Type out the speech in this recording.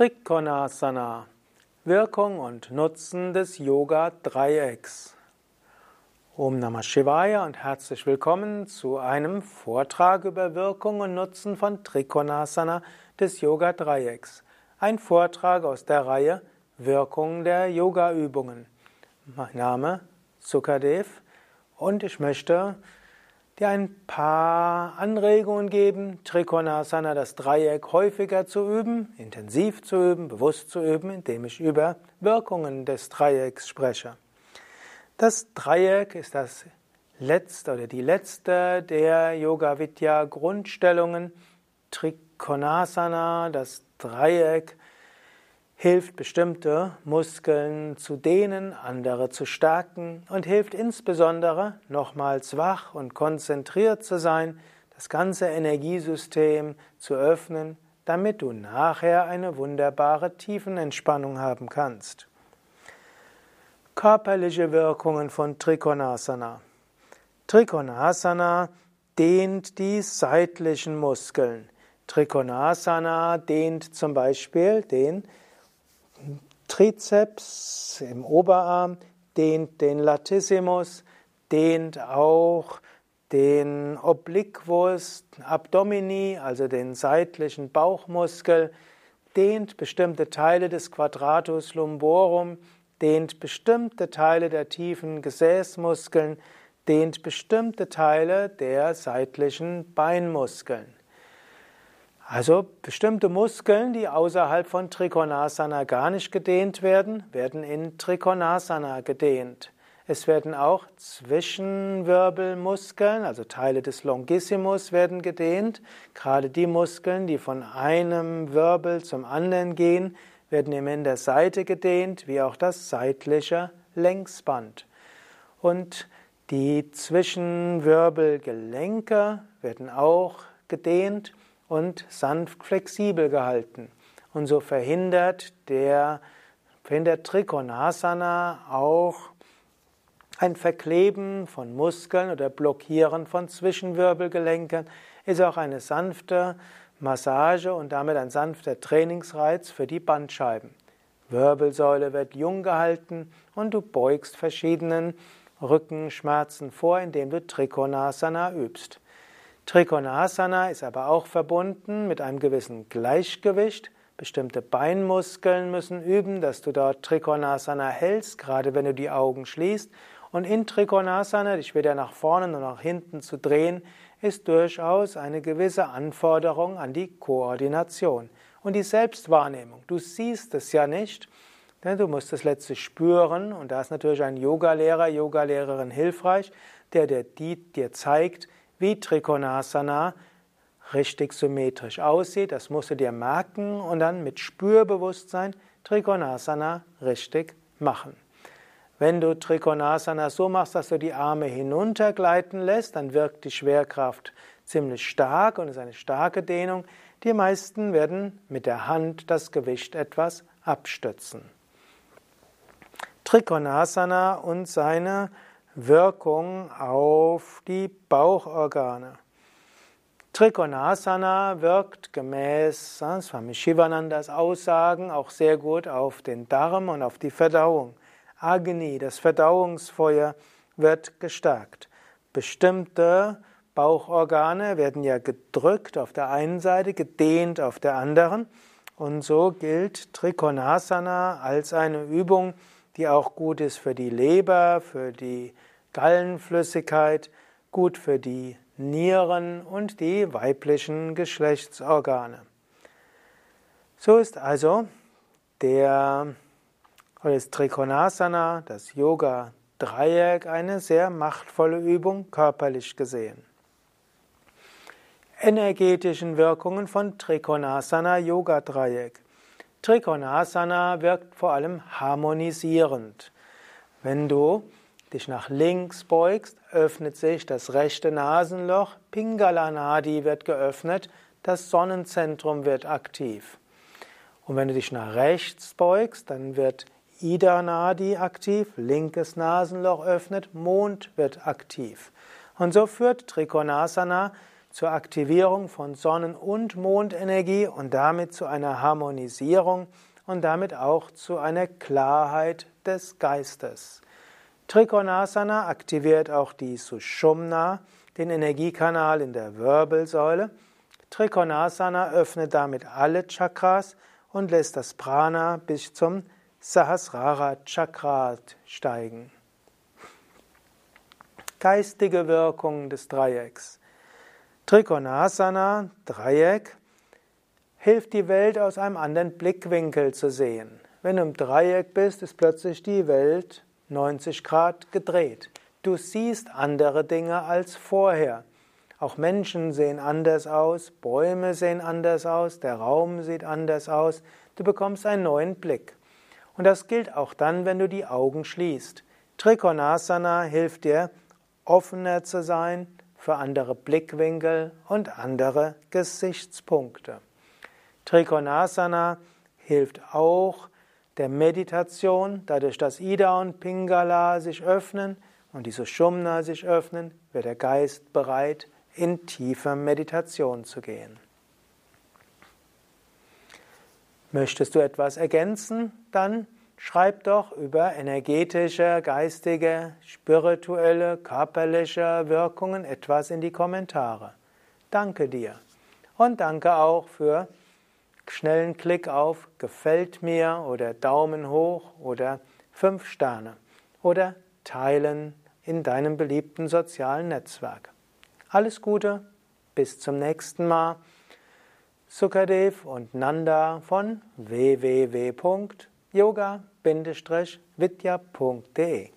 Trikonasana Wirkung und Nutzen des Yoga-Dreiecks. Om Namah Shivaya und herzlich willkommen zu einem Vortrag über Wirkung und Nutzen von Trikonasana des Yoga-Dreiecks. Ein Vortrag aus der Reihe Wirkung der Yoga-Übungen. Mein Name Sukadev und ich möchte dir ein paar Anregungen geben, Trikonasana, das Dreieck häufiger zu üben, intensiv zu üben, bewusst zu üben, indem ich über Wirkungen des Dreiecks spreche. Das Dreieck ist das letzte oder die letzte der Yoga Vidya Grundstellungen. Trikonasana, das Dreieck, hilft bestimmte Muskeln zu dehnen, andere zu stärken und hilft insbesondere nochmals wach und konzentriert zu sein, das ganze Energiesystem zu öffnen, damit du nachher eine wunderbare Tiefenentspannung haben kannst. Körperliche Wirkungen von Trikonasana. Trikonasana dehnt die seitlichen Muskeln. Trikonasana dehnt zum Beispiel den Trizeps im Oberarm, dehnt den Latissimus, dehnt auch den Obliquus abdomini, also den seitlichen Bauchmuskel, dehnt bestimmte Teile des Quadratus lumborum, dehnt bestimmte Teile der tiefen Gesäßmuskeln, dehnt bestimmte Teile der seitlichen Beinmuskeln. Also bestimmte Muskeln, die außerhalb von Trikonasana gar nicht gedehnt werden, werden in Trikonasana gedehnt. Es werden auch Zwischenwirbelmuskeln, also Teile des Longissimus werden gedehnt. Gerade die Muskeln, die von einem Wirbel zum anderen gehen, werden immer in der Seite gedehnt, wie auch das seitliche Längsband. Und die Zwischenwirbelgelenke werden auch gedehnt und sanft flexibel gehalten. Und so verhindert der verhindert Trikonasana auch ein Verkleben von Muskeln oder Blockieren von Zwischenwirbelgelenken, ist auch eine sanfte Massage und damit ein sanfter Trainingsreiz für die Bandscheiben. Wirbelsäule wird jung gehalten und du beugst verschiedenen Rückenschmerzen vor, indem du Trikonasana übst. Trikonasana ist aber auch verbunden mit einem gewissen Gleichgewicht. Bestimmte Beinmuskeln müssen üben, dass du dort Trikonasana hältst, gerade wenn du die Augen schließt. Und in Trikonasana, dich weder nach vorne noch nach hinten zu drehen, ist durchaus eine gewisse Anforderung an die Koordination und die Selbstwahrnehmung. Du siehst es ja nicht, denn du musst es letztlich spüren und da ist natürlich ein Yogalehrer, Yogalehrerin hilfreich, der dir zeigt, wie Trikonasana richtig symmetrisch aussieht. Das musst du dir merken und dann mit Spürbewusstsein Trikonasana richtig machen. Wenn du Trikonasana so machst, dass du die Arme hinuntergleiten lässt, dann wirkt die Schwerkraft ziemlich stark und ist eine starke Dehnung. Die meisten werden mit der Hand das Gewicht etwas abstützen. Trikonasana und seine Wirkung auf die Bauchorgane. Trikonasana wirkt gemäß Swami Shivanandas Aussagen auch sehr gut auf den Darm und auf die Verdauung. Agni, das Verdauungsfeuer, wird gestärkt. Bestimmte Bauchorgane werden ja gedrückt auf der einen Seite, gedehnt auf der anderen. Und so gilt Trikonasana als eine Übung, die auch gut ist für die Leber, für die Gallenflüssigkeit, gut für die Nieren und die weiblichen Geschlechtsorgane. So ist also der oder Trikonasana, das Yoga Dreieck, eine sehr machtvolle Übung körperlich gesehen. Energetischen Wirkungen von Trikonasana Yoga Dreieck. Trikonasana wirkt vor allem harmonisierend. Wenn du dich nach links beugst, öffnet sich das rechte Nasenloch, Pingala Nadi wird geöffnet, das Sonnenzentrum wird aktiv. Und wenn du dich nach rechts beugst, dann wird Ida Nadi aktiv, linkes Nasenloch öffnet, Mond wird aktiv. Und so führt Trikonasana zur Aktivierung von Sonnen- und Mondenergie und damit zu einer Harmonisierung und damit auch zu einer Klarheit des Geistes. Trikonasana aktiviert auch die Sushumna, den Energiekanal in der Wirbelsäule. Trikonasana öffnet damit alle Chakras und lässt das Prana bis zum Sahasrara Chakra steigen. Geistige Wirkung des Dreiecks. Trikonasana, Dreieck, hilft die Welt aus einem anderen Blickwinkel zu sehen. Wenn du im Dreieck bist, ist plötzlich die Welt 90 Grad gedreht. Du siehst andere Dinge als vorher. Auch Menschen sehen anders aus, Bäume sehen anders aus, der Raum sieht anders aus. Du bekommst einen neuen Blick. Und das gilt auch dann, wenn du die Augen schließt. Trikonasana hilft dir, offener zu sein für andere Blickwinkel und andere Gesichtspunkte. Trikonasana hilft auch der Meditation, dadurch, dass Ida und Pingala sich öffnen und die Sushumna sich öffnen, wird der Geist bereit, in tiefe Meditation zu gehen. Möchtest du etwas ergänzen? Dann schreib doch über energetische, geistige, spirituelle, körperliche Wirkungen etwas in die Kommentare. Danke dir. Und danke auch für schnellen Klick auf Gefällt mir oder Daumen hoch oder fünf Sterne oder teilen in deinem beliebten sozialen Netzwerk. Alles Gute, bis zum nächsten Mal. Sukadev und Nanda von www.yoga-vidya.de